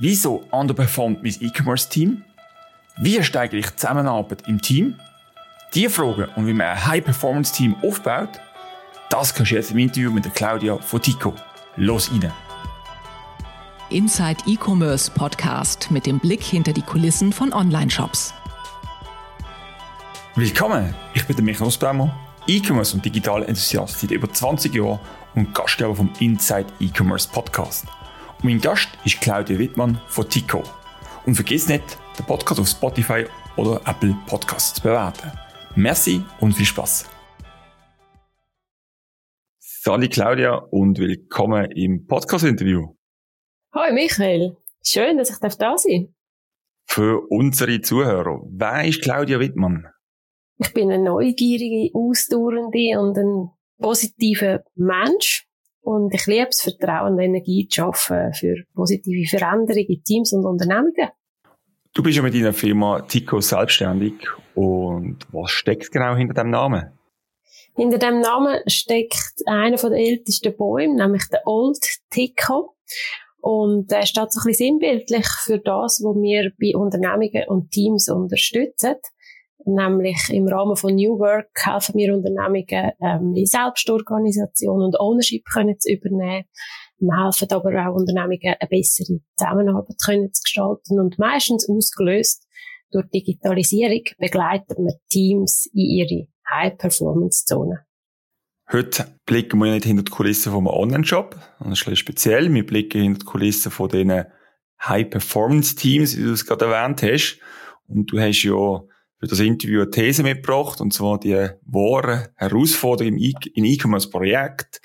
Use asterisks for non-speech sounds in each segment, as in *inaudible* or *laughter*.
Wieso underperformt mein E-Commerce-Team? Wie steigere ich die Zusammenarbeit im Team? Die Fragen und wie man ein High-Performance-Team aufbaut, das kannst du jetzt im Interview mit der Claudia von Tico. Los rein! Inside E-Commerce Podcast mit dem Blick hinter die Kulissen von Online-Shops. Willkommen, ich bin der Michael Nussbaumer, E-Commerce und digitaler Enthusiast seit über 20 Jahren und Gastgeber vom Inside E-Commerce Podcast. Mein Gast ist Claudia Wittmann von Tico. Und vergiss nicht, den Podcast auf Spotify oder Apple Podcasts zu bewerten. Merci und viel Spaß. Sali Claudia und willkommen im Podcast-Interview. Hallo Michael, schön, dass ich da sein darf. Für unsere Zuhörer, wer ist Claudia Wittmann? Ich bin eine neugierige, ausdauernde und ein positiver Mensch. Und ich liebe es, Vertrauen und Energie zu schaffen für positive Veränderungen in Teams und Unternehmungen. Du bist ja mit deiner Firma Tico selbstständig. Und was steckt genau hinter dem Namen? Hinter dem Namen steckt einer der ältesten Bäume, nämlich der Old Tico. Und der steht so ein bisschen sinnbildlich für das, was wir bei Unternehmungen und Teams unterstützen. Nämlich im Rahmen von New Work helfen wir Unternehmungen, ähm, in Selbstorganisation und Ownership können zu übernehmen. Wir helfen aber auch Unternehmungen, eine bessere Zusammenarbeit können zu gestalten und meistens ausgelöst durch Digitalisierung begleiten wir Teams in ihre High-Performance-Zone. Heute blicken wir nicht hinter die Kulissen einem Online-Shop, ein speziell. Wir blicken hinter die Kulissen von diesen High-Performance-Teams, wie du es gerade erwähnt hast. Und du hast ja für das Interview eine These mitgebracht, und zwar die wahren Herausforderungen im E-Commerce-Projekt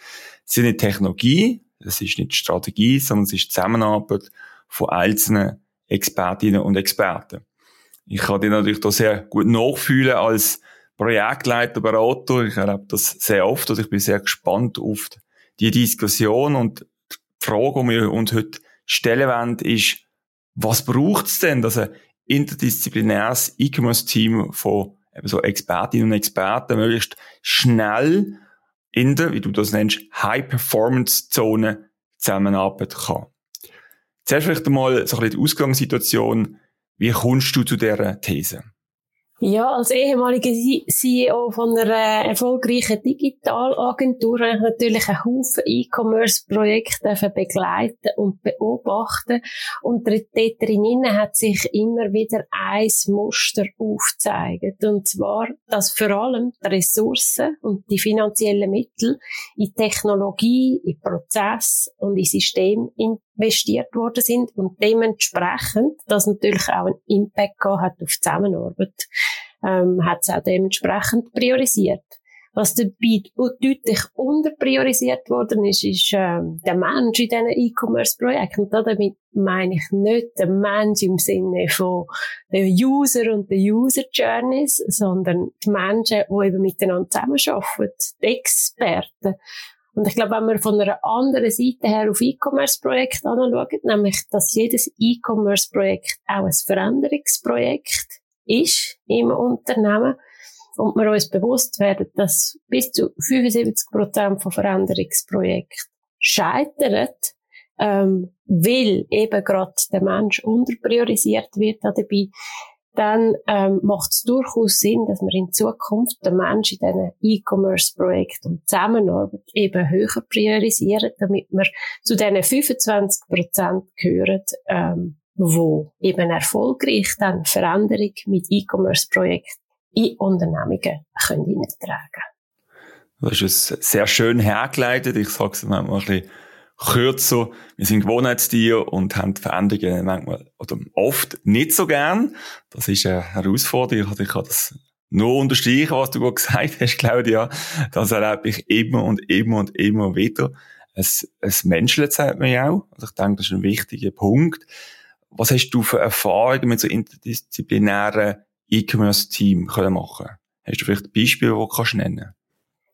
sind nicht Technologie, es ist nicht Strategie, sondern es ist Zusammenarbeit von einzelnen Expertinnen und Experten. Ich kann dir natürlich da sehr gut nachfühlen als Projektleiter, Berater. Ich erlebe das sehr oft und ich bin sehr gespannt auf die Diskussion und die Frage, die wir uns heute stellen wollen, ist, was braucht es denn, dass ein interdisziplinäres E-Commerce-Team von eben so Expertinnen und Experten möglichst schnell in der, wie du das nennst, High-Performance-Zone zusammenarbeiten kann. Zuerst vielleicht einmal so ein bisschen die Ausgangssituation. Wie kommst du zu dieser These? Ja, als ehemaliger CEO von einer erfolgreichen Digitalagentur habe ich natürlich einen Haufen E-Commerce-Projekte begleiten und beobachten. Und dort drinnen hat sich immer wieder ein Muster aufgezeigt. Und zwar, dass vor allem die Ressourcen und die finanziellen Mittel in Technologie, in Prozess und in System investiert worden sind und dementsprechend das natürlich auch einen Impact hat auf die Zusammenarbeit, ähm, hat es auch dementsprechend priorisiert. Was dabei deutlich unterpriorisiert worden ist, ist ähm, der Mensch in diesen E-Commerce-Projekten. Damit meine ich nicht den Mensch im Sinne von den User und den User-Journeys, sondern die Menschen, die eben miteinander zusammenarbeiten, die Experten. Und ich glaube, wenn wir von einer anderen Seite her auf E-Commerce-Projekte anschauen, nämlich, dass jedes E-Commerce-Projekt auch ein Veränderungsprojekt ist im Unternehmen und wir uns bewusst werden, dass bis zu 75 Prozent von Veränderungsprojekten scheitern, ähm, weil eben gerade der Mensch unterpriorisiert wird dabei, dann ähm, macht es durchaus Sinn, dass wir in Zukunft den Menschen in diesen E-Commerce-Projekten und Zusammenarbeit eben höher priorisieren, damit wir zu diesen 25 Prozent gehören, ähm, wo eben erfolgreich dann Veränderung mit E-Commerce-Projekten in Unternehmungen können hineintragen. Das ist sehr schön hergeleitet. Ich sage es manchmal ein bisschen kürzer. Wir sind Gewohnheitstiere und haben Veränderungen manchmal oder oft nicht so gern. Das ist eine Herausforderung. Ich kann das nur unterstreichen, was du gerade gesagt hast, Claudia. Das erlebe ich immer und immer und immer wieder. Es, es menschelt, sagt man ja auch. Also ich denke, das ist ein wichtiger Punkt. Was hast du für Erfahrungen mit so interdisziplinären E-Commerce-Team machen Hast du vielleicht Beispiele, die du kannst nennen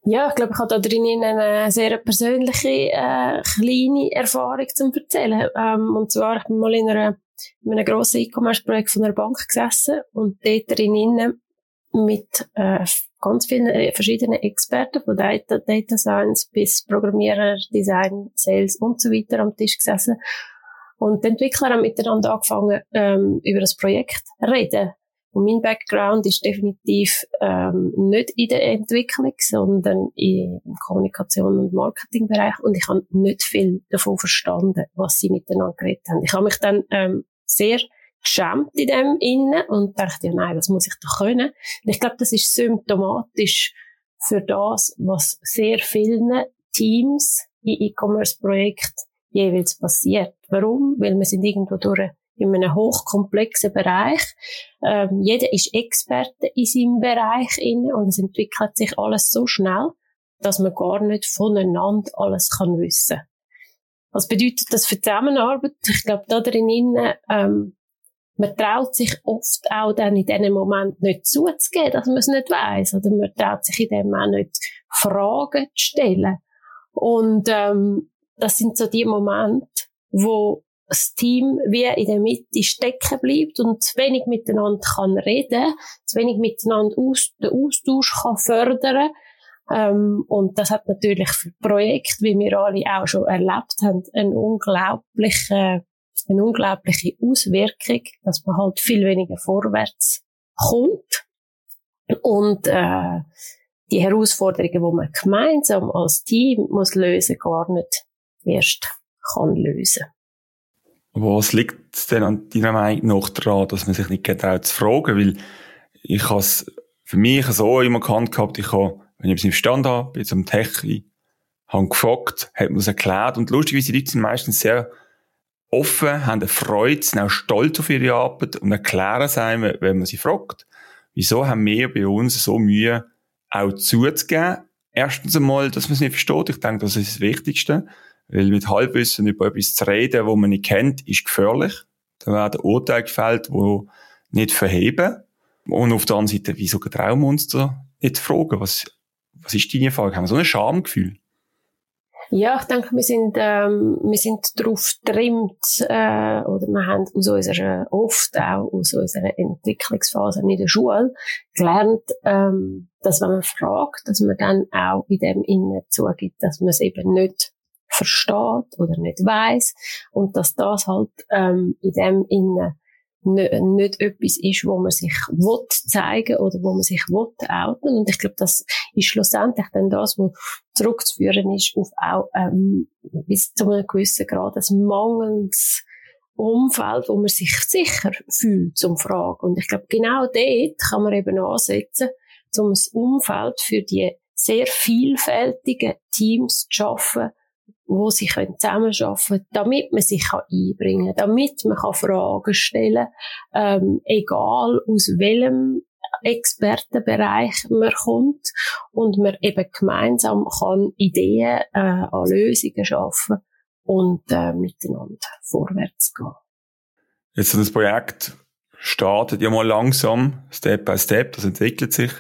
ja, ich glaube, ich habe da drinnen eine sehr persönliche, äh, kleine Erfahrung zu erzählen. Ähm, und zwar, ich bin mal in, einer, in einem grossen E-Commerce-Projekt von einer Bank gesessen und dort drinnen mit äh, ganz vielen äh, verschiedenen Experten, von Data, Data Science bis Programmierer, Design, Sales und so weiter am Tisch gesessen. Und die Entwickler haben miteinander angefangen, ähm, über das Projekt reden. Und mein Background ist definitiv ähm, nicht in der Entwicklung, sondern im Kommunikation- und Marketingbereich. Und ich habe nicht viel davon verstanden, was sie miteinander geredet haben. Ich habe mich dann ähm, sehr geschämt in dem innen und dachte, ja nein, das muss ich doch können. Und ich glaube, das ist symptomatisch für das, was sehr vielen Teams in E-Commerce-Projekten jeweils passiert. Warum? Weil wir sind irgendwo durch in einem hochkomplexen Bereich. Ähm, jeder ist Experte in seinem Bereich inne und es entwickelt sich alles so schnell, dass man gar nicht voneinander alles kann wissen. Was bedeutet das für Zusammenarbeit? Ich glaube, da drin, ähm, man traut sich oft auch dann in diesem Moment nicht zuzugeben, dass man es nicht weiß, oder man traut sich in dem auch nicht Fragen zu stellen. Und ähm, das sind so die Momente, wo das Team wie in der Mitte stecken bleibt und zu wenig miteinander kann reden, zu wenig miteinander aus, den Austausch kann fördern. Ähm, und das hat natürlich für Projekte, wie wir alle auch schon erlebt haben, eine unglaubliche, eine unglaubliche Auswirkung, dass man halt viel weniger vorwärts kommt. Und äh, die Herausforderungen, die man gemeinsam als Team muss lösen, gar nicht erst kann lösen. Was liegt denn an deiner Meinung nach daran, dass man sich nicht getraut zu fragen? Weil ich habe für mich so immer gekannt gehabt, ich habe, wenn ich es nicht verstanden habe, bin zum Techie, habe gefragt, hat mir das erklärt und lustigerweise die Leute sind meistens sehr offen, haben eine Freude, sind auch stolz auf ihre Arbeit und erklären es einem, wenn man sie fragt. Wieso haben wir bei uns so Mühe, auch zuzugeben? Erstens einmal, dass man es nicht versteht. Ich denke, das ist das Wichtigste. Weil mit Halbwissen über etwas zu reden, wo man nicht kennt, ist gefährlich. Da werden Urteile gefällt, die nicht verheben. Und auf der anderen Seite, wieso getrauen wir uns da nicht fragen? Was, was ist deine Frage? Haben wir so ein Schamgefühl? Ja, ich denke, wir sind, ähm, wir sind darauf getrimmt, äh, oder wir haben aus unserer, oft auch aus unserer Entwicklungsphase in der Schule gelernt, ähm, dass wenn man fragt, dass man dann auch in dem Innen zugibt, dass man es eben nicht versteht oder nicht weiß und dass das halt ähm, in dem Innen nicht, nicht etwas ist, wo man sich will zeigen oder wo man sich will outen. Und ich glaube, das ist schlussendlich dann das, was zurückzuführen ist auf auch ähm, bis zu einem gewissen Grad ein mangelndes Umfeld, wo man sich sicher fühlt zum Fragen. Und ich glaube, genau dort kann man eben ansetzen, um ein Umfeld für die sehr vielfältigen Teams zu schaffen, wo sie können zusammenarbeiten können, damit man sich einbringen kann, damit man Fragen stellen kann, ähm, egal aus welchem Expertenbereich man kommt und man eben gemeinsam kann Ideen äh, an Lösungen schaffen und äh, miteinander vorwärts gehen. Jetzt das Projekt startet ja mal langsam, Step by Step, das entwickelt sich.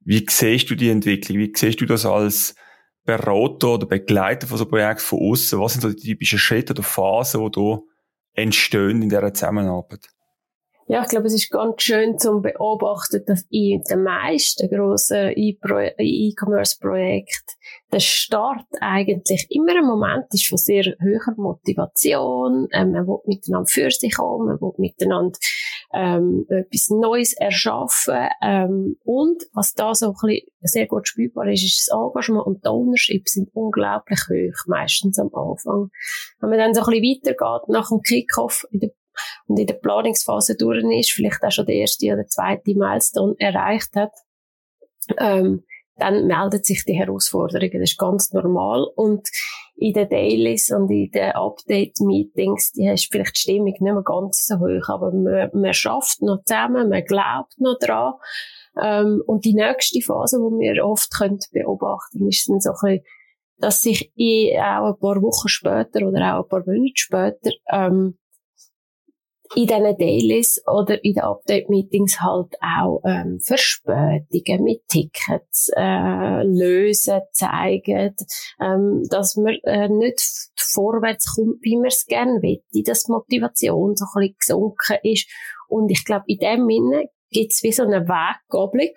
Wie siehst du die Entwicklung? Wie siehst du das als Berater oder Begleiter von so Projekt von außen? Was sind so die typischen Schritte oder Phasen, die da entstehen in dieser Zusammenarbeit? Ja, ich glaube, es ist ganz schön zu beobachten, dass in den meisten grossen E-Commerce-Projekten der Start eigentlich immer ein Moment ist von sehr hoher Motivation. Ähm, man will miteinander für sich kommen, man will miteinander ähm, etwas Neues erschaffen. Ähm, und was da so ein bisschen sehr gut spürbar ist, ist das Engagement und die Ownership sind unglaublich hoch, meistens am Anfang. Wenn man dann so ein bisschen weitergeht, nach dem Kickoff und in der Planungsphase durch ist, vielleicht auch schon der erste oder zweite Milestone erreicht hat, ähm, dann meldet sich die Herausforderung. Das ist ganz normal. Und in den Dailies und in den Update-Meetings, die ist vielleicht die Stimmung nicht mehr ganz so hoch, aber man, man schafft noch zusammen, man glaubt noch dran. Ähm, und die nächste Phase, die wir oft können beobachten ist dann so ein bisschen, dass sich in, auch ein paar Wochen später oder auch ein paar Monate später ähm, in diesen Dailies oder in den Update-Meetings halt auch ähm, Verspätungen mit Tickets äh, lösen, zeigen, ähm, dass man äh, nicht vorwärts kommt, wie man es gerne will, dass die Motivation so ein bisschen gesunken ist. Und ich glaube, in dem Sinne gibt es wie so eine Weggabelung,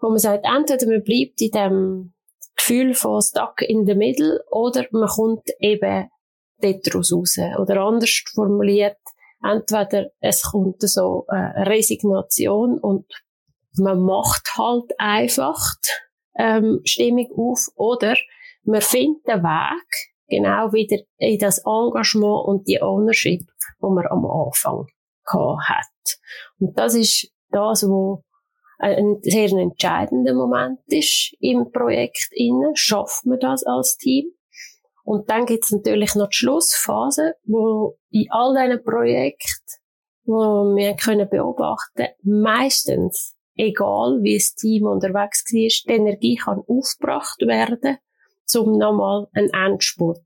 wo man sagt, entweder man bleibt in dem Gefühl von stuck in the middle oder man kommt eben daraus raus. Oder anders formuliert, entweder es kommt so eine Resignation und man macht halt einfach ähm, Stimmung auf oder man findet den Weg genau wieder in das Engagement und die Ownership, wo man am Anfang hat. Und das ist das, wo ein sehr entscheidender Moment ist im Projekt innen. Schafft man das als Team? Und dann gibt es natürlich noch die Schlussphase, wo in all diesen Projekten, wo wir können beobachten, meistens, egal wie das Team unterwegs war, die Energie kann aufgebracht werden, um nochmal einen Endspurt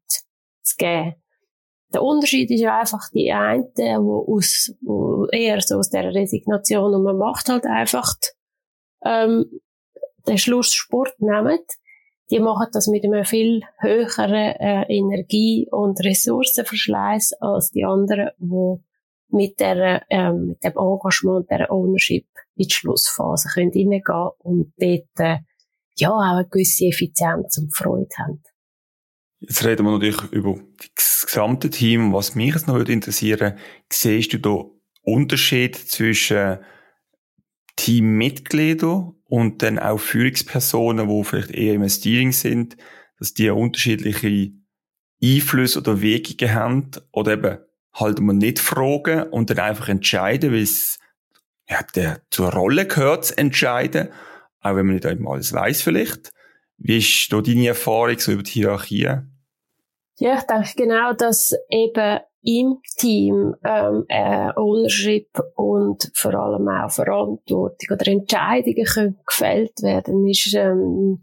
zu geben. Der Unterschied ist ja einfach die eine, wo aus, wo eher so aus der Resignation und man macht halt einfach ähm, den Schlusssport nehmen. Die machen das mit einem viel höheren äh, Energie- und Ressourcenverschleiß als die anderen, wo mit der, ähm, mit dem Engagement, der Ownership in die Schlussphase können reingehen und dort, äh, ja, auch eine gewisse Effizienz und Freude haben. Jetzt reden wir natürlich über das gesamte Team. Was mich jetzt noch interessieren siehst du da Unterschied zwischen Teammitgliedern und dann auch Führungspersonen, die vielleicht eher im Steering sind, dass die unterschiedliche Einflüsse oder Wege haben oder eben halt man nicht fragen und dann einfach entscheiden, weil es ja, der zur Rolle gehört, zu entscheiden, auch wenn man nicht immer alles weiß vielleicht. Wie ist da deine Erfahrung so über die Hierarchie? Ja, ich denke genau, dass eben im Team ähm, äh, Ownership und vor allem auch Verantwortung oder Entscheidungen können gefällt werden, ist ähm,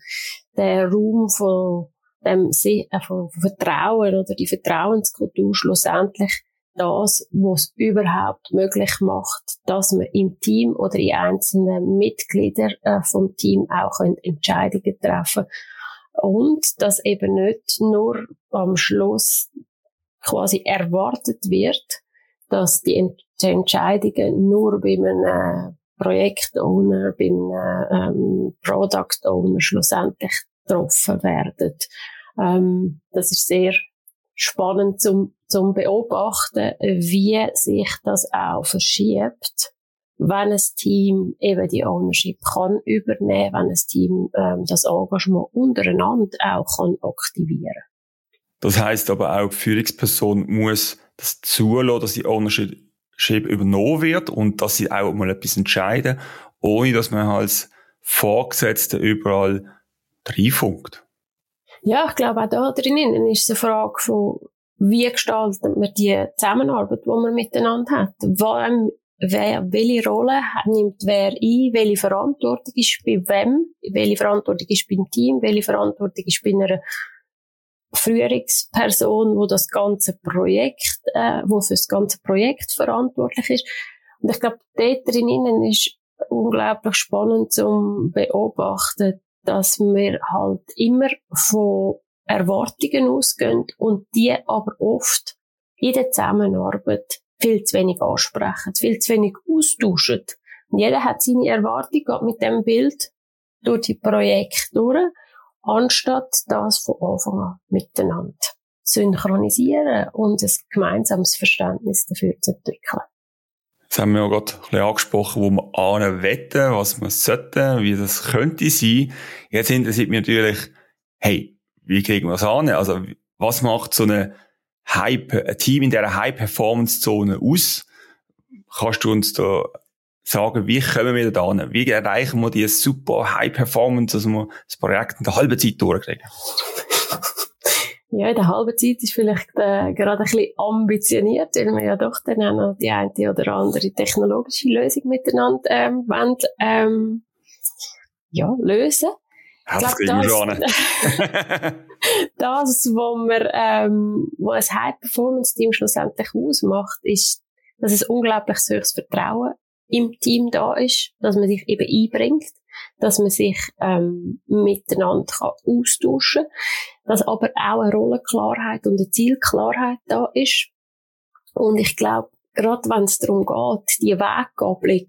der Raum von dem äh, von Vertrauen oder die Vertrauenskultur schlussendlich das, was überhaupt möglich macht, dass man im Team oder in einzelnen Mitgliedern äh, vom Team auch Entscheidungen treffen. Und dass eben nicht nur am Schluss quasi erwartet wird, dass die Entscheidungen nur bei einem Projektowner, bei einem ähm, Product Owner schlussendlich getroffen werden. Ähm, das ist sehr spannend zum, zum beobachten, wie sich das auch verschiebt wenn ein Team eben die Ownership kann übernehmen, wenn ein Team ähm, das Engagement untereinander auch kann aktivieren. Das heißt aber auch, die Führungsperson muss das zulassen, dass die Ownership übernommen wird und dass sie auch mal etwas entscheiden, ohne dass man als Vorgesetzte überall reinfunkt. Ja, ich glaube auch da drinnen ist es eine Frage von, wie gestaltet man die Zusammenarbeit, die man miteinander hat? Wem wer, welche Rolle nimmt wer ein, welche Verantwortung ist bei wem, welche Verantwortung ist beim Team, welche Verantwortung ist bei einer Führungsperson, wo das ganze Projekt, äh, wo für das ganze Projekt verantwortlich ist. Und ich glaube, dort drinnen ist unglaublich spannend zum beobachten, dass wir halt immer von Erwartungen ausgehen und die aber oft in der Zusammenarbeit viel zu wenig ansprechen, viel zu wenig austauschen. Und jeder hat seine Erwartung, geht mit dem Bild durch die Projekte durch, anstatt das von Anfang an miteinander synchronisieren und ein gemeinsames Verständnis dafür zu entwickeln. Jetzt haben wir ja gerade ein bisschen angesprochen, wo wir ahnen was wir sollten, wie das könnte sein. Jetzt interessiert mich natürlich, hey, wie kriegen wir das an? Also, was macht so eine High, ein Team in dieser High-Performance-Zone aus? Kannst du uns da sagen, wie kommen wir da hin? Wie erreichen wir diese super High-Performance, dass wir das Projekt in der halben Zeit durchkriegen? Ja, in der halben Zeit ist vielleicht äh, gerade ein bisschen ambitioniert, weil wir ja doch dann auch noch die eine oder andere technologische Lösung miteinander ähm, wollen, ähm, ja, lösen. Ja, das kriegen wir schon das, was wir, ähm, was ein High-Performance-Team schlussendlich ausmacht, ist, dass es unglaublich hohes Vertrauen im Team da ist, dass man sich eben einbringt, dass man sich ähm, miteinander kann austauschen kann, dass aber auch eine Rollenklarheit und eine Zielklarheit da ist. Und ich glaube, gerade wenn es darum geht, die Weggabelung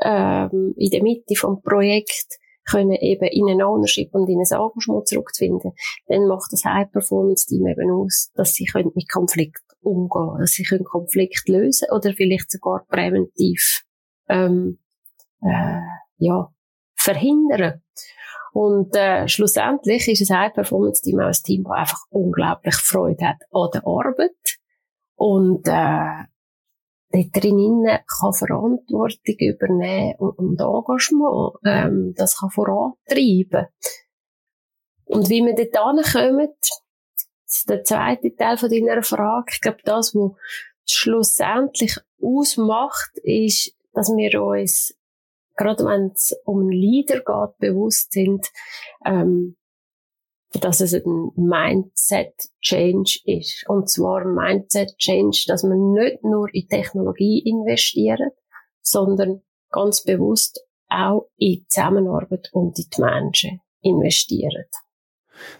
ähm, in der Mitte vom Projekt können eben in ein Ownership und in ein Engagement zurückzufinden, dann macht das High-Performance-Team eben aus, dass sie können mit Konflikt umgehen, dass sie können Konflikt lösen oder vielleicht sogar präventiv ähm, äh, ja verhindern. Und äh, schlussendlich ist ein High-Performance-Team auch ein Team, das einfach unglaublich Freude hat an der Arbeit und äh, dort drinnen kann Verantwortung übernehmen und, Engagement ähm, das kann vorantreiben. Und wie wir dort ankommen, der zweite Teil von deiner Frage, ich glaube, das, was schlussendlich ausmacht, ist, dass wir uns, gerade wenn es um einen Leader geht, bewusst sind, ähm, dass es ein Mindset-Change ist. Und zwar ein Mindset-Change, dass man nicht nur in Technologie investiert, sondern ganz bewusst auch in Zusammenarbeit und in die Menschen investiert.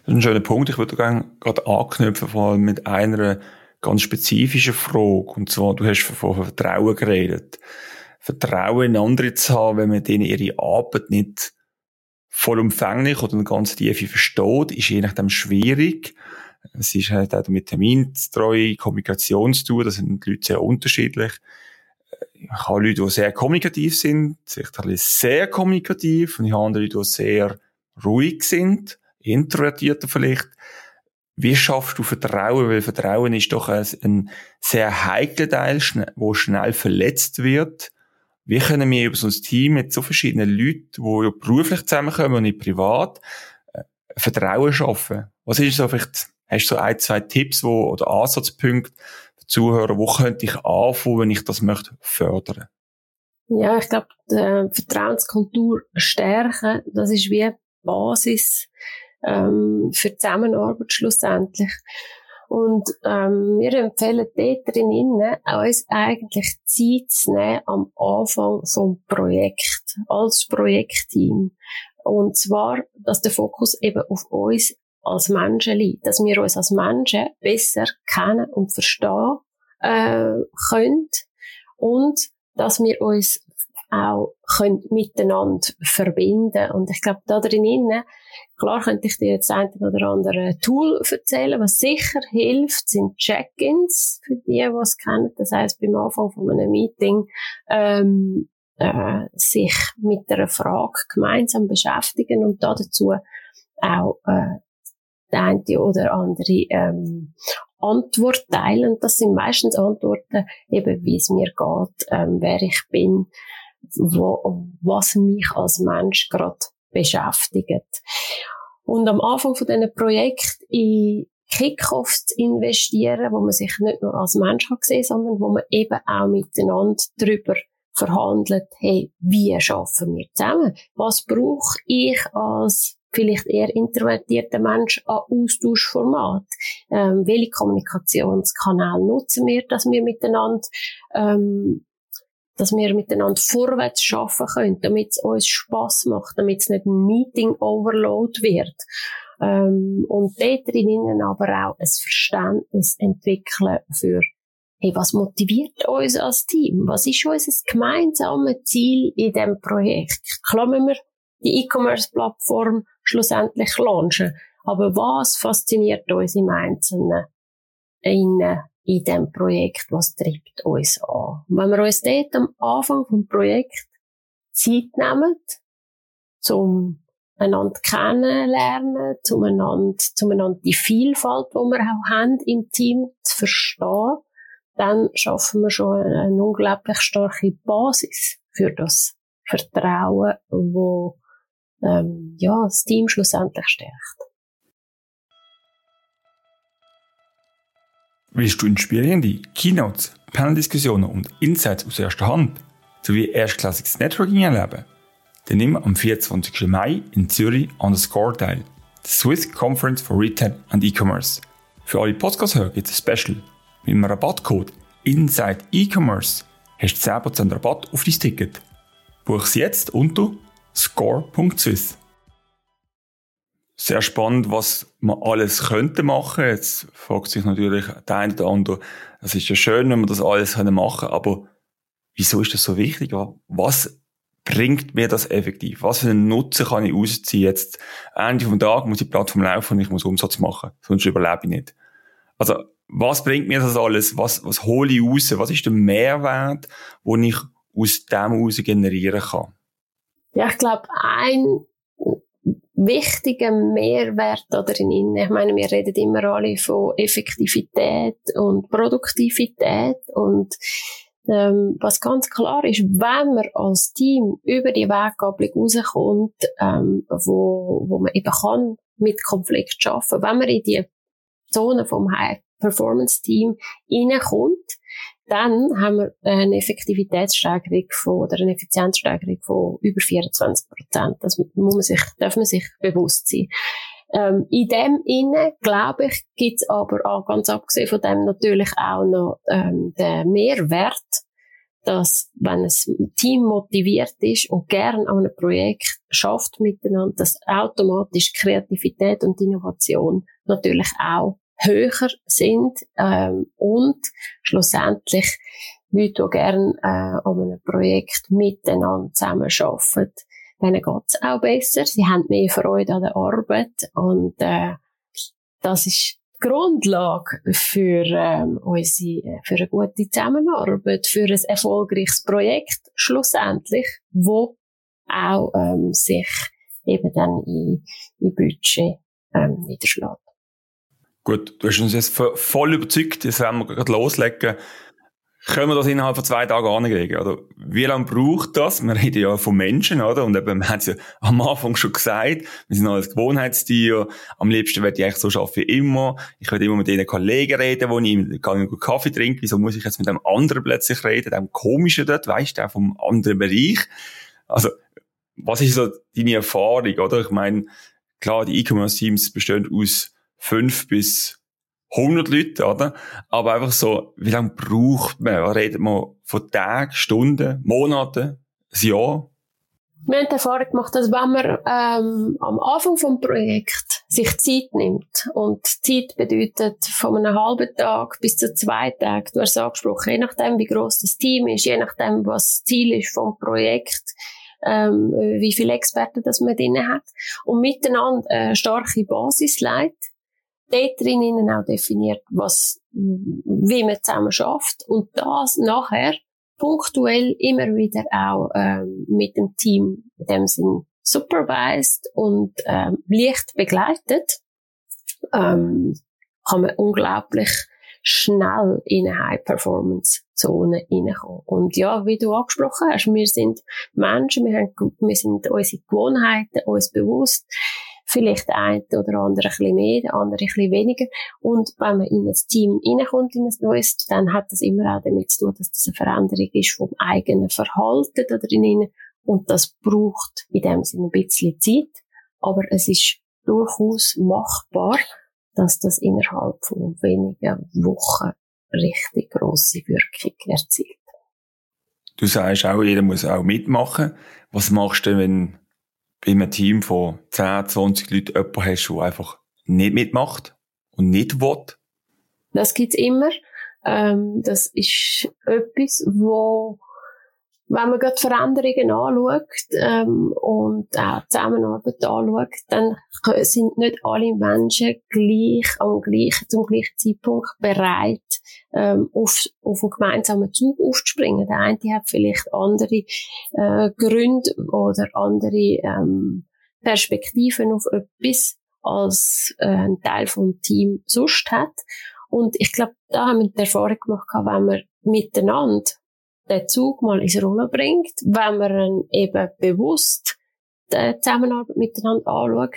Das ist ein schöner Punkt. Ich würde gerne gerade anknüpfen, vor allem mit einer ganz spezifischen Frage. Und zwar, du hast von Vertrauen geredet. Vertrauen in andere zu haben, wenn man denen ihre Arbeit nicht vollumfänglich oder ganz tiefe versteht, ist je nachdem schwierig. Es ist halt auch mit Termintreue, Kommunikation zu tun, da sind die Leute sehr unterschiedlich. Ich habe Leute, die sehr kommunikativ sind, sicherlich sehr kommunikativ, und ich habe andere, die sehr ruhig sind, introvertierter vielleicht. Wie schaffst du Vertrauen? Weil Vertrauen ist doch ein, sehr heikler Teil, wo schnell verletzt wird wie können wir über so ein Team mit so verschiedenen Leuten, die ja beruflich zusammenkommen und nicht privat, äh, Vertrauen schaffen? Was ist so vielleicht, hast du so ein, zwei Tipps wo, oder Ansatzpunkte für Zuhörer, wo könnte ich anfangen, wenn ich das möchte fördern? Ja, ich glaube, die Vertrauenskultur stärken, das ist wie Basis ähm, für Zusammenarbeit schlussendlich. Und ähm, wir empfehlen dort drinnen, uns eigentlich Zeit zu nehmen am Anfang vom Projekt, als Projektteam. Und zwar, dass der Fokus eben auf uns als Menschen liegt, dass wir uns als Menschen besser kennen und verstehen äh, können und dass wir uns auch können miteinander verbinden Und ich glaube, da drinnen Klar könnte ich dir jetzt ein oder andere Tool erzählen, was sicher hilft, sind Check-ins für die, die es kennen. Das heißt, beim Anfang von einem Meeting ähm, äh, sich mit einer Frage gemeinsam beschäftigen und da dazu auch äh, die eine oder andere ähm, Antwort teilen. Das sind meistens Antworten, eben wie es mir geht, ähm, wer ich bin, wo, was mich als Mensch gerade beschäftigt. Und am Anfang von diesen Projekt in Kickoffs zu investieren, wo man sich nicht nur als Mensch kann sehen, sondern wo man eben auch miteinander darüber verhandelt, hey, wie schaffen wir zusammen? Was brauche ich als vielleicht eher introvertierter Mensch an Austauschformat? Ähm, welche Kommunikationskanäle nutzen wir, dass wir miteinander ähm, dass wir miteinander vorwärts schaffen können, damit es uns Spaß macht, damit es nicht ein Meeting-Overload wird. Ähm, und dort drinnen aber auch ein Verständnis entwickeln für, hey, was motiviert uns als Team? Was ist unser gemeinsames Ziel in diesem Projekt? Klar müssen wir die E-Commerce-Plattform schlussendlich launchen. Aber was fasziniert uns im Einzelnen? In in dem Projekt, was treibt uns an. Wenn wir uns dort am Anfang vom Projekt Zeit nehmen, zum einander kennenlernen, zum einander, zum einander die Vielfalt, die wir auch haben im Team, zu verstehen, dann schaffen wir schon eine, eine unglaublich starke Basis für das Vertrauen, wo ähm, ja, das Team schlussendlich stärkt. Willst du inspirierende Keynotes, Paneldiskussionen und Insights aus erster Hand sowie erstklassiges Networking erleben? Dann nimm am 24. Mai in Zürich an der Score teil, der Swiss Conference for Retail and E-Commerce. Für alle Podcast-Hörer gibt es ein Special. Mit dem Rabattcode Inside E-Commerce hast du 10% Rabatt auf dein Ticket. Buch es jetzt unter score.swiss sehr spannend, was man alles könnte machen. Jetzt fragt sich natürlich der eine oder andere, es ist ja schön, wenn man das alles machen können, aber wieso ist das so wichtig? Was bringt mir das effektiv? Was für einen Nutzen kann ich ausziehen? Jetzt, Ende vom Tag muss die Plattform laufen und ich muss Umsatz machen. Sonst überlebe ich nicht. Also, was bringt mir das alles? Was, was hole ich raus? Was ist der Mehrwert, den ich aus dem heraus generieren kann? Ja, ich glaube, ein wichtiger Mehrwert oder in Ihnen, ich meine, wir reden immer alle von Effektivität und Produktivität und ähm, was ganz klar ist, wenn man als Team über die Weggabelung rauskommt, ähm, wo, wo man eben kann mit Konflikt schaffen, wenn man in die Zone vom High Performance Team reinkommt, dann haben wir eine Effektivitätssteigerung von, oder eine Effizienzsteigerung von über 24 Prozent. Das muss man sich, darf man sich bewusst sein. Ähm, in dem inne, glaube ich, gibt es aber auch, ganz abgesehen von dem natürlich auch noch ähm, den Mehrwert, dass wenn ein Team motiviert ist und gern an einem Projekt schafft miteinander, dass automatisch Kreativität und Innovation natürlich auch höher sind ähm, und schlussendlich Leute, die gerne äh, an einem Projekt miteinander zusammenarbeiten, denen geht's auch besser. Sie haben mehr Freude an der Arbeit und äh, das ist die Grundlage für ähm, unsere, für eine gute Zusammenarbeit, für ein erfolgreiches Projekt schlussendlich, wo auch ähm, sich eben dann in, in Budget ähm, niederschlägt. Gut, du hast uns jetzt voll überzeugt, jetzt werden wir gerade loslegen. Können wir das innerhalb von zwei Tagen ankriegen? Oder wie lange braucht das? Wir reden ja von Menschen, oder? Und eben, *laughs* wir haben es ja am Anfang schon gesagt, wir sind alles Gewohnheitstier. Am liebsten werde ich eigentlich so arbeiten wie immer. Ich werde immer mit den Kollegen reden, wo ich einen Kaffee trinke. Wieso muss ich jetzt mit einem anderen plötzlich reden, dem komischen dort, weißt du, vom anderen Bereich? Also, was ist so deine Erfahrung, oder? Ich meine, klar, die E-Commerce-Teams bestehen aus fünf bis 100 Leute, oder? Aber einfach so, wie lange braucht man? Redet man von Tagen, Stunden, Monaten, ein Jahr? Wir haben die Erfahrung gemacht, dass wenn man ähm, am Anfang vom Projekt sich Zeit nimmt und Zeit bedeutet von einem halben Tag bis zu zwei Tagen, du hast es angesprochen, je nachdem wie groß das Team ist, je nachdem was das Ziel ist vom Projekt, ähm, wie viele Experten das man drin hat und miteinander eine starke Basis leitet, dort drinnen auch definiert, was, wie man zusammen schafft. Und das nachher punktuell immer wieder auch ähm, mit dem Team in dem Sinn supervised und ähm, leicht begleitet, ähm, kann man unglaublich schnell in eine High-Performance-Zone reinkommen. Und ja, wie du angesprochen hast, wir sind Menschen, wir, haben, wir sind unsere Gewohnheiten uns bewusst vielleicht der eine oder andere ein mehr, der andere ein weniger. Und wenn man in ein Team reinkommt, in ein neues, dann hat das immer auch damit zu tun, dass das eine Veränderung ist vom eigenen Verhalten da drinnen. Und das braucht in dem Sinne ein bisschen Zeit. Aber es ist durchaus machbar, dass das innerhalb von wenigen Wochen richtig grosse Wirkung erzielt. Du sagst auch, jeder muss auch mitmachen. Was machst du, wenn bei einem Team von 10, 20 Leuten jemanden hast, der einfach nicht mitmacht und nicht will? Das gibt's immer. Ähm, das ist etwas, wo wenn man gerade Veränderungen anschaut ähm, und auch Zusammenarbeit anschaut, dann sind nicht alle Menschen gleich am gleichen, zum gleichen Zeitpunkt bereit, ähm, auf, auf einen gemeinsamen Zug aufzuspringen. Der eine hat vielleicht andere äh, Gründe oder andere ähm, Perspektiven auf etwas, als äh, ein Teil vom Team sonst hat. Und ich glaube, da haben wir die Erfahrung gemacht, wenn wir miteinander den Zug mal ins Rollen bringt, wenn man ihn eben bewusst die Zusammenarbeit miteinander anschaut,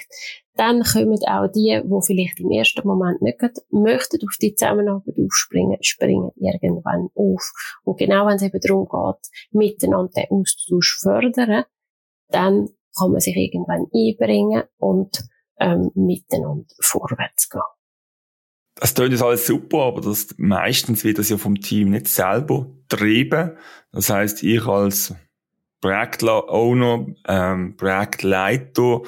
dann kommen auch die, die vielleicht im ersten Moment nicht möchten auf die Zusammenarbeit aufspringen, springen irgendwann auf. Und genau wenn es eben darum geht, miteinander den Austausch fördern, dann kann man sich irgendwann einbringen und ähm, miteinander vorwärts gehen. Das klingt jetzt alles super, aber das, meistens wird das ja vom Team nicht selber treiben. Das heißt, ich als Projektowner, ähm, Projektleiter,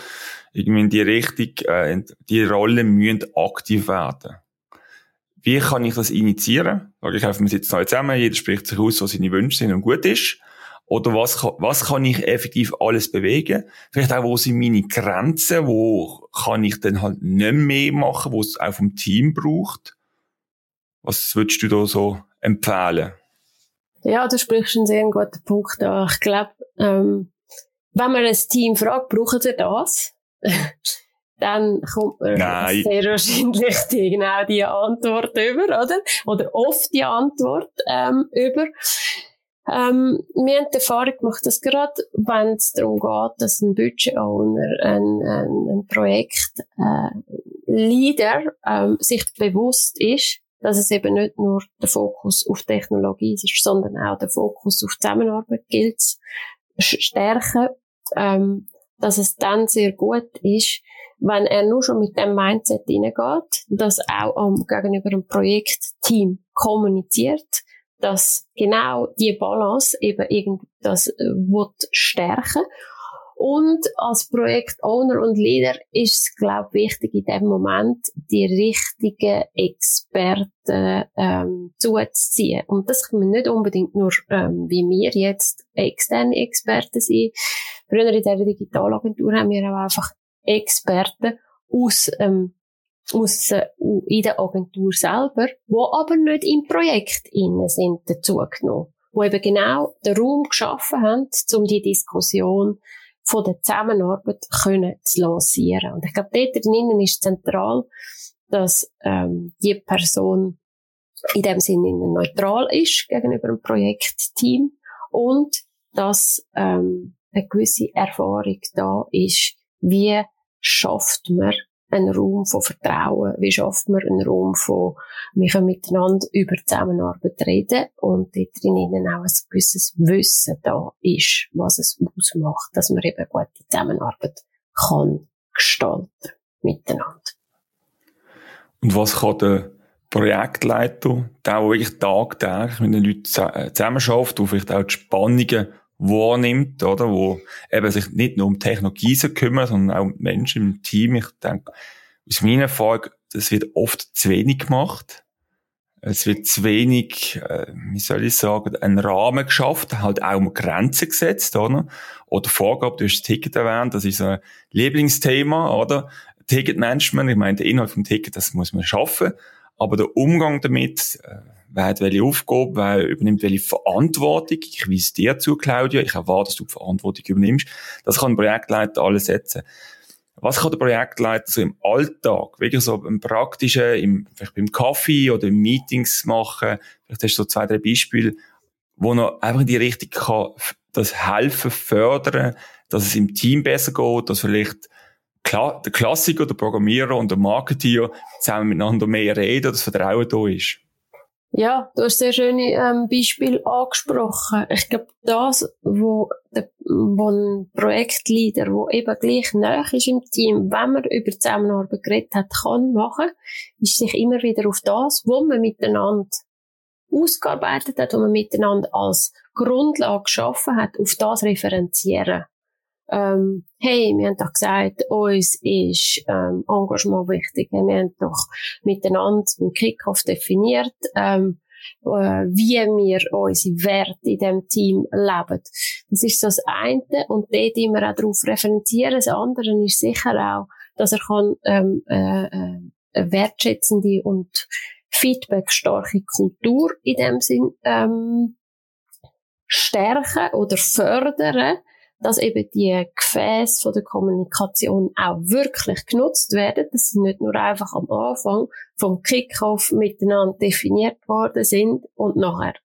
irgendwie in die Richtung, äh, die Rollen müssen aktiv werden. Wie kann ich das initiieren? Sag ich einfach, wir sitzen alle zusammen, jeder spricht sich aus, was seine Wünsche sind und gut ist. Oder was kann, was kann ich effektiv alles bewegen? Vielleicht auch, wo sind meine Grenzen? Wo kann ich dann halt nicht mehr machen, wo es auch vom Team braucht? Was würdest du da so empfehlen? Ja, du sprichst einen sehr guten Punkt an. Ich glaube, ähm, wenn man ein Team fragt, brauchen sie das? *laughs* dann kommt man Nein. sehr wahrscheinlich die, genau die Antwort über, oder? Oder oft die Antwort ähm, über. Ähm, wir haben die Erfahrung gemacht, dass gerade wenn es darum geht, dass ein Budget-Owner, ein, ein, ein Projekt-Leader äh, ähm, sich bewusst ist, dass es eben nicht nur der Fokus auf Technologie ist, sondern auch der Fokus auf Zusammenarbeit gilt stärken, ähm, dass es dann sehr gut ist, wenn er nur schon mit dem Mindset hineingeht, dass auch am, gegenüber einem Projektteam kommuniziert, dass genau die Balance eben irgendwie das äh, wird stärken und als Projektowner und Leader ist es, glaube ich, wichtig, in dem Moment die richtigen Experten ähm, zuzuziehen. Und das können wir nicht unbedingt nur, ähm, wie wir jetzt externe Experten sind. Früher in der Digitalagentur haben wir auch einfach Experten aus, ähm, aus, in der Agentur selber, wo aber nicht im Projekt innen sind, dazugenommen. Wo eben genau den Raum geschaffen haben, um die Diskussion von der Zusammenarbeit können zu lancieren. Und ich glaube, dort drinnen ist zentral, dass ähm, die Person in dem Sinne neutral ist gegenüber dem Projektteam und dass ähm, eine gewisse Erfahrung da ist, wie schafft man einen Raum von Vertrauen? Wie schafft man einen Raum von, wir können miteinander über Zusammenarbeit reden und dort drinnen auch ein gewisses Wissen da ist, was es ausmacht, dass man eben gute Zusammenarbeit kann gestalten miteinander. Und was kann der Projektleiter, der, der wirklich tagtäglich mit den Leuten zusammenarbeitet, der vielleicht auch die Spannungen wahrnimmt, oder, wo eben sich nicht nur um Technologie kümmert, sondern auch um Menschen im Team. Ich denke, aus meiner Erfahrung, das wird oft zu wenig gemacht. Es wird zu wenig, äh, wie soll ich sagen, ein Rahmen geschafft, halt auch um Grenzen gesetzt, oder? Oder Vorgabe, du hast das Ticket erwähnt, das ist ein Lieblingsthema, oder? Ticketmanagement, ich meine, der Inhalt vom Ticket, das muss man schaffen. Aber der Umgang damit, äh, wer hat welche Aufgabe, wer übernimmt welche Verantwortung. Ich weise dir zu, Claudia. Ich erwarte, dass du die Verantwortung übernimmst. Das kann ein Projektleiter alles setzen. Was kann der Projektleiter so im Alltag, wirklich so im praktischen, im, vielleicht beim Kaffee oder im Meetings machen? Vielleicht hast du so zwei, drei Beispiele, wo er einfach in die Richtung kann, das helfen, fördern, dass es im Team besser geht, dass vielleicht Kla der Klassiker, der Programmierer und der Marketeer zusammen miteinander mehr reden, dass Vertrauen da ist. Ja, du hast sehr schöne ähm, Beispiele angesprochen. Ich glaube, das, wo, der, wo ein Projektleader, wo eben gleich nah ist im Team, wenn man über Zusammenarbeit geredet hat, kann machen, ist sich immer wieder auf das, wo man miteinander ausgearbeitet hat, wo man miteinander als Grundlage geschaffen hat, auf das referenzieren ähm, hey, wir haben doch gesagt, uns ist ähm, Engagement wichtig. Wir haben doch miteinander beim Kickoff definiert, ähm, äh, wie wir unsere Werte in dem Team leben. Das ist so das eine und dort immer auch darauf referenzieren. Das andere ist sicher auch, dass er kann ähm, äh, äh, wertschätzende und feedbackstarke Kultur in dem Sinn ähm, stärken oder fördern dass eben die Gefäße von der Kommunikation auch wirklich genutzt werden, dass sie nicht nur einfach am Anfang vom Kickoff miteinander definiert worden sind und nachher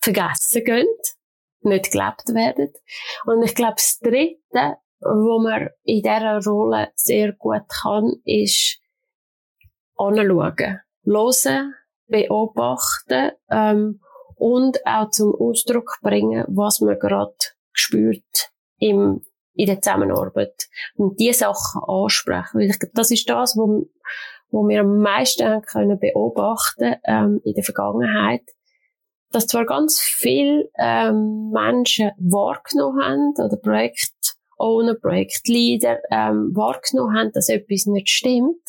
vergessen gehen, nicht gelebt werden. Und ich glaube, das Dritte, wo man in dieser Rolle sehr gut kann, ist anschauen, hören, beobachten ähm, und auch zum Ausdruck bringen, was man gerade spürt im, in der Zusammenarbeit. Und diese Sachen ansprechen. Weil ich glaube, das ist das, wo, wo wir am meisten haben können beobachten ähm, in der Vergangenheit. Dass zwar ganz viele ähm, Menschen wahrgenommen haben, oder Projektowner, Projektleader ähm, wahrgenommen haben, dass etwas nicht stimmt,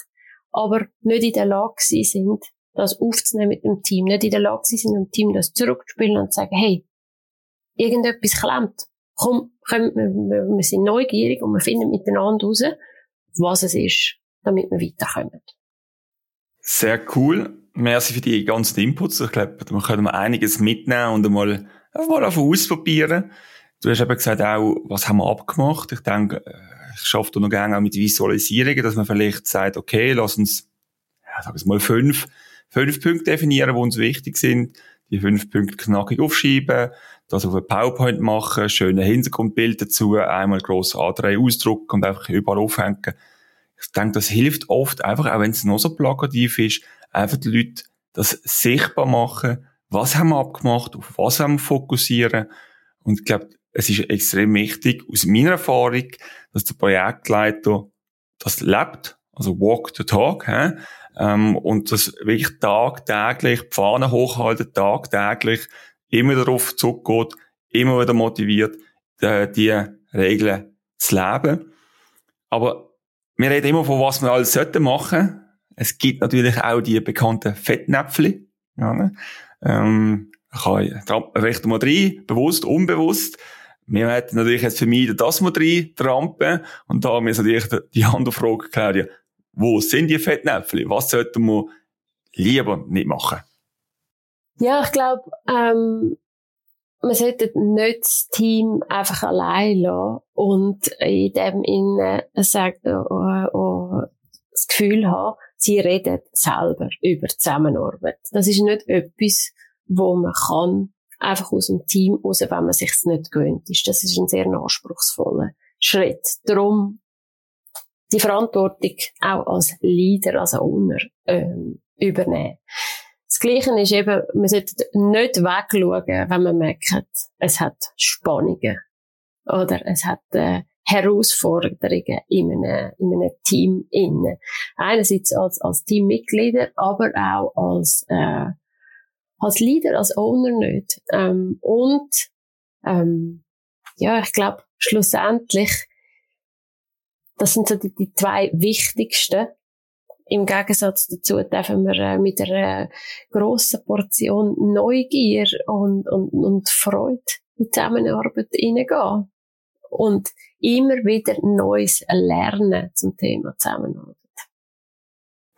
aber nicht in der Lage sind, das aufzunehmen mit dem Team, nicht in der Lage sind, dem Team das zurückzuspielen und zu sagen, hey, irgendetwas klemmt, komm, komm wir, wir sind neugierig und wir finden miteinander raus, was es ist, damit wir weiterkommen. Sehr cool. Merci für die ganzen Inputs. Ich glaube, da können wir einiges mitnehmen und einmal, mal ausprobieren. Du hast eben gesagt auch, was haben wir abgemacht? Ich denke, äh, ich da noch gerne auch mit Visualisierungen, dass man vielleicht sagt, okay, lass uns, ja, sag ich mal, fünf, fünf Punkte definieren, die uns wichtig sind. Die fünf Punkte knackig aufschreiben, das auf ein PowerPoint machen, schöne Hintergrundbild dazu, einmal gross A3 ausdrucken und einfach überall aufhängen. Ich denke, das hilft oft einfach, auch wenn es noch so plakativ ist, einfach die Leute das sichtbar machen, was haben wir abgemacht, auf was haben wir fokussieren. Und ich glaube, es ist extrem wichtig, aus meiner Erfahrung, dass der Projektleiter das lebt, also walk the talk, hä? Ähm, und das wirklich tagtäglich, die Fahne hochhalten, tagtäglich, immer darauf zurückgeht, immer wieder motiviert, die, die Regeln zu leben. Aber wir reden immer von was wir alles sollten machen. Es gibt natürlich auch die bekannten Fettnäpfchen. Ja, ne? ähm, kann recht mal rein, bewusst, unbewusst. Wir hätten natürlich jetzt vermieden, dass wir rein trampen. Und da haben wir natürlich die andere Frage, Claudia. Wo sind die Fettnäpfchen? Was sollten wir lieber nicht machen? Ja, ich glaube, ähm, man sollte nicht das Team einfach allein lassen und in dem Innen sagt, oh, oh, das Gefühl haben, sie reden selber über Zusammenarbeit. Das ist nicht etwas, wo man kann, einfach aus dem Team raus, wenn man sich's nicht gewöhnt ist. Das ist ein sehr anspruchsvoller Schritt. Darum die Verantwortung auch als Leader, als Owner ähm, übernehmen. Das Gleiche ist eben, man sollte nicht wegschauen, wenn man merkt, es hat Spannungen oder es hat äh, Herausforderungen in einem, in einem Team inne. Einerseits als, als Teammitglieder, aber auch als, äh, als Leader, als Owner nicht. Ähm, und, ähm, ja, ich glaube, schlussendlich, das sind so die, die zwei wichtigsten. Im Gegensatz dazu dürfen wir äh, mit einer grossen Portion Neugier und, und, und Freude in die Zusammenarbeit hineingehen. Und immer wieder Neues lernen zum Thema Zusammenarbeit.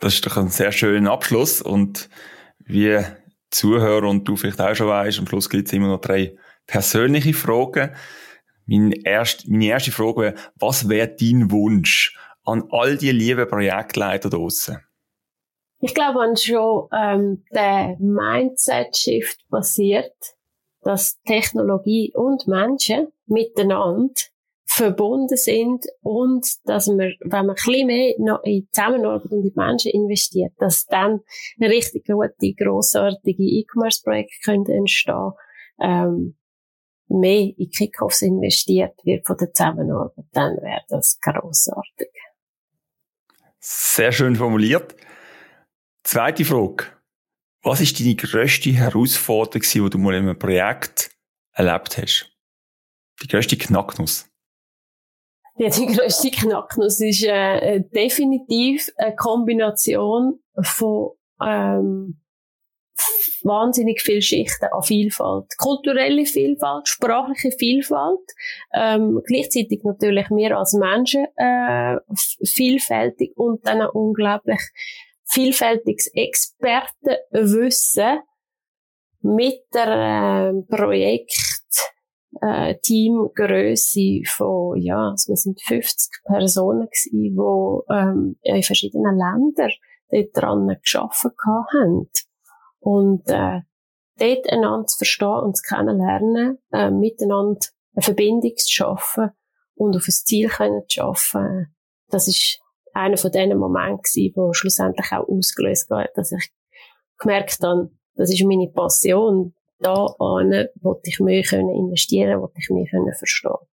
Das ist doch ein sehr schöner Abschluss und wie Zuhörer und du vielleicht auch schon weißt, am Schluss gibt es immer noch drei persönliche Fragen. Meine erste, meine erste Frage wäre, was wäre dein Wunsch an all die lieben Projektleiter draussen? Ich glaube, wenn schon ähm, der Mindset-Shift passiert, dass Technologie und Menschen miteinander verbunden sind und dass man, wenn man ein bisschen mehr noch in Zusammenarbeit und in Menschen investiert, dass dann richtig gute, grossartige E-Commerce-Projekte können entstehen ähm, mehr in Kickoffs investiert wird von der Zusammenarbeit, dann wäre das grossartig. Sehr schön formuliert. Zweite Frage. Was ist deine grösste Herausforderung, die du mal in einem Projekt erlebt hast? Die grösste Knacknuss? Ja, die grösste Knacknuss ist äh, definitiv eine Kombination von ähm, wahnsinnig viel Schichten an Vielfalt. Kulturelle Vielfalt, sprachliche Vielfalt, ähm, gleichzeitig natürlich wir als Menschen äh, vielfältig und dann ein unglaublich vielfältiges Expertenwissen mit der äh, Projekt äh, Teamgröße von, ja, also wir sind 50 Personen gewesen, die ähm, in verschiedenen Ländern dort dran geschaffen haben. Und äh, dort einander zu verstehen und zu kennenlernen, äh, miteinander eine Verbindung zu schaffen und auf ein Ziel können zu schaffen, das ist einer von diesen Momenten gewesen, wo schlussendlich auch ausgelöst hat, dass ich gemerkt habe, das ist meine Passion, da an, wo ich mehr können investieren, wo ich mehr können verstehen.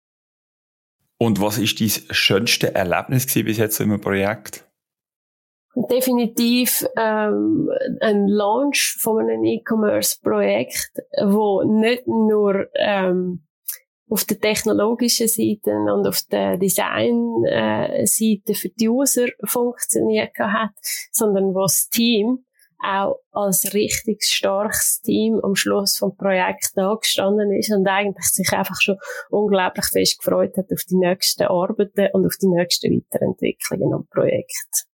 Und was ist dein schönste Erlebnis bis jetzt in einem Projekt? Definitiv ähm, ein Launch von einem E-Commerce-Projekt, wo nicht nur ähm, auf der technologischen Seite und auf der Design-Seite für die User funktioniert hat, sondern wo das Team auch als richtig starkes Team am Schluss vom Projekt da gestanden ist und eigentlich sich einfach schon unglaublich fest gefreut hat auf die nächsten Arbeiten und auf die nächsten Weiterentwicklungen am Projekt.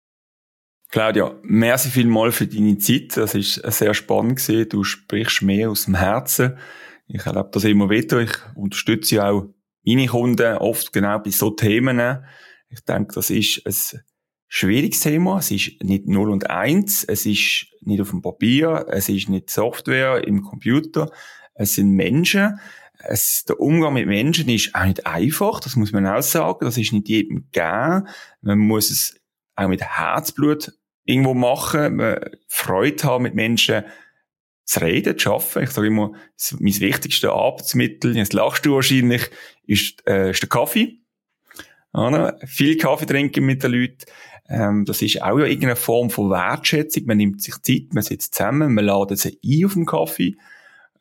Claudia, merci vielmals für deine Zeit. Das ist sehr spannend gewesen. Du sprichst mehr aus dem Herzen. Ich erlebe das immer wieder. Ich unterstütze auch meine Kunden oft genau bei so Themen. Ich denke, das ist ein schwieriges Thema. Es ist nicht 0 und 1. Es ist nicht auf dem Papier. Es ist nicht Software im Computer. Es sind Menschen. Es, der Umgang mit Menschen ist auch nicht einfach. Das muss man auch sagen. Das ist nicht jedem gegeben. Man muss es auch mit Herzblut irgendwo machen. Freude haben mit Menschen zu reden, zu arbeiten. Ich sage immer, mein wichtigstes Arbeitsmittel, jetzt lachst du wahrscheinlich, ist, äh, ist der Kaffee. Oder? Viel Kaffee trinken mit den Leuten. Ähm, das ist auch ja irgendeine Form von Wertschätzung. Man nimmt sich Zeit, man sitzt zusammen, man ladet sie ein auf den Kaffee.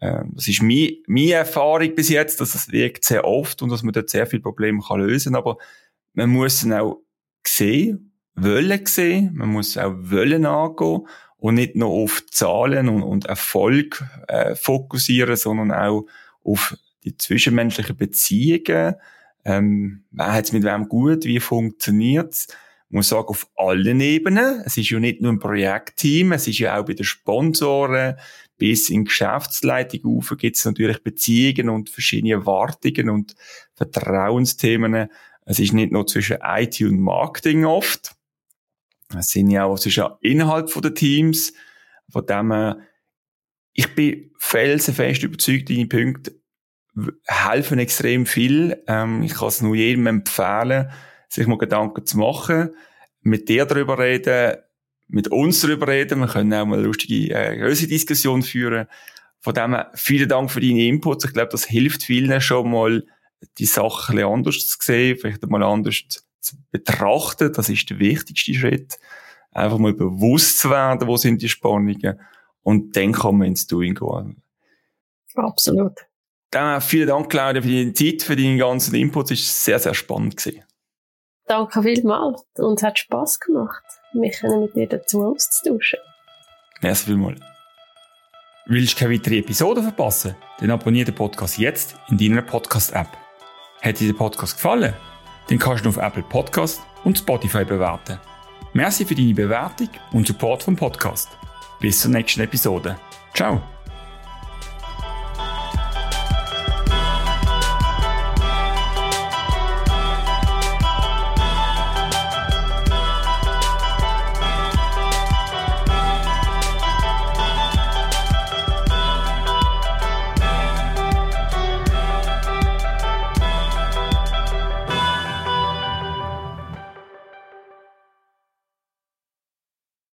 Ähm, das ist meine, meine Erfahrung bis jetzt, dass es wirkt sehr oft und dass man dort sehr viele Probleme kann lösen Aber man muss es auch sehen, wollen sehen, man muss auch wollen angehen und nicht nur auf Zahlen und, und Erfolg äh, fokussieren, sondern auch auf die zwischenmenschlichen Beziehungen. Ähm, wer hat es mit wem gut? Wie funktioniert's? Ich muss sagen, auf allen Ebenen. Es ist ja nicht nur ein Projektteam, es ist ja auch bei den Sponsoren bis in Geschäftsleitung auf gibt es natürlich Beziehungen und verschiedene Erwartungen und Vertrauensthemen. Es ist nicht nur zwischen IT und Marketing oft. Es sind ja auch zwischen innerhalb der Teams. Von dem her, ich bin felsenfest überzeugt, deine Punkte helfen extrem viel. Ähm, ich kann es nur jedem empfehlen, sich mal Gedanken zu machen, mit dir darüber reden, mit uns darüber reden. Wir können auch mal eine lustige, äh, größere Diskussion führen. Von dem her, vielen Dank für deine Inputs. Ich glaube, das hilft vielen schon mal, die Sachen anders zu sehen, vielleicht mal anders zu betrachten. Das ist der wichtigste Schritt. Einfach mal bewusst zu werden, wo sind die Spannungen. Und dann kann man ins Doing gehen. Absolut. Dann vielen Dank, Claudia, für deine Zeit, für deinen ganzen Inputs. Es war sehr, sehr spannend. Gewesen. Danke vielmals. Uns hat Spass gemacht, mich mit dir dazu auszutauschen. Merci vielmals. Willst du keine weitere Episode verpassen? Dann abonniere den Podcast jetzt in deiner Podcast-App. Hat dir der Podcast gefallen? Dann kannst du auf Apple Podcast und Spotify bewerten. Merci für deine Bewertung und Support vom Podcast. Bis zur nächsten Episode. Ciao!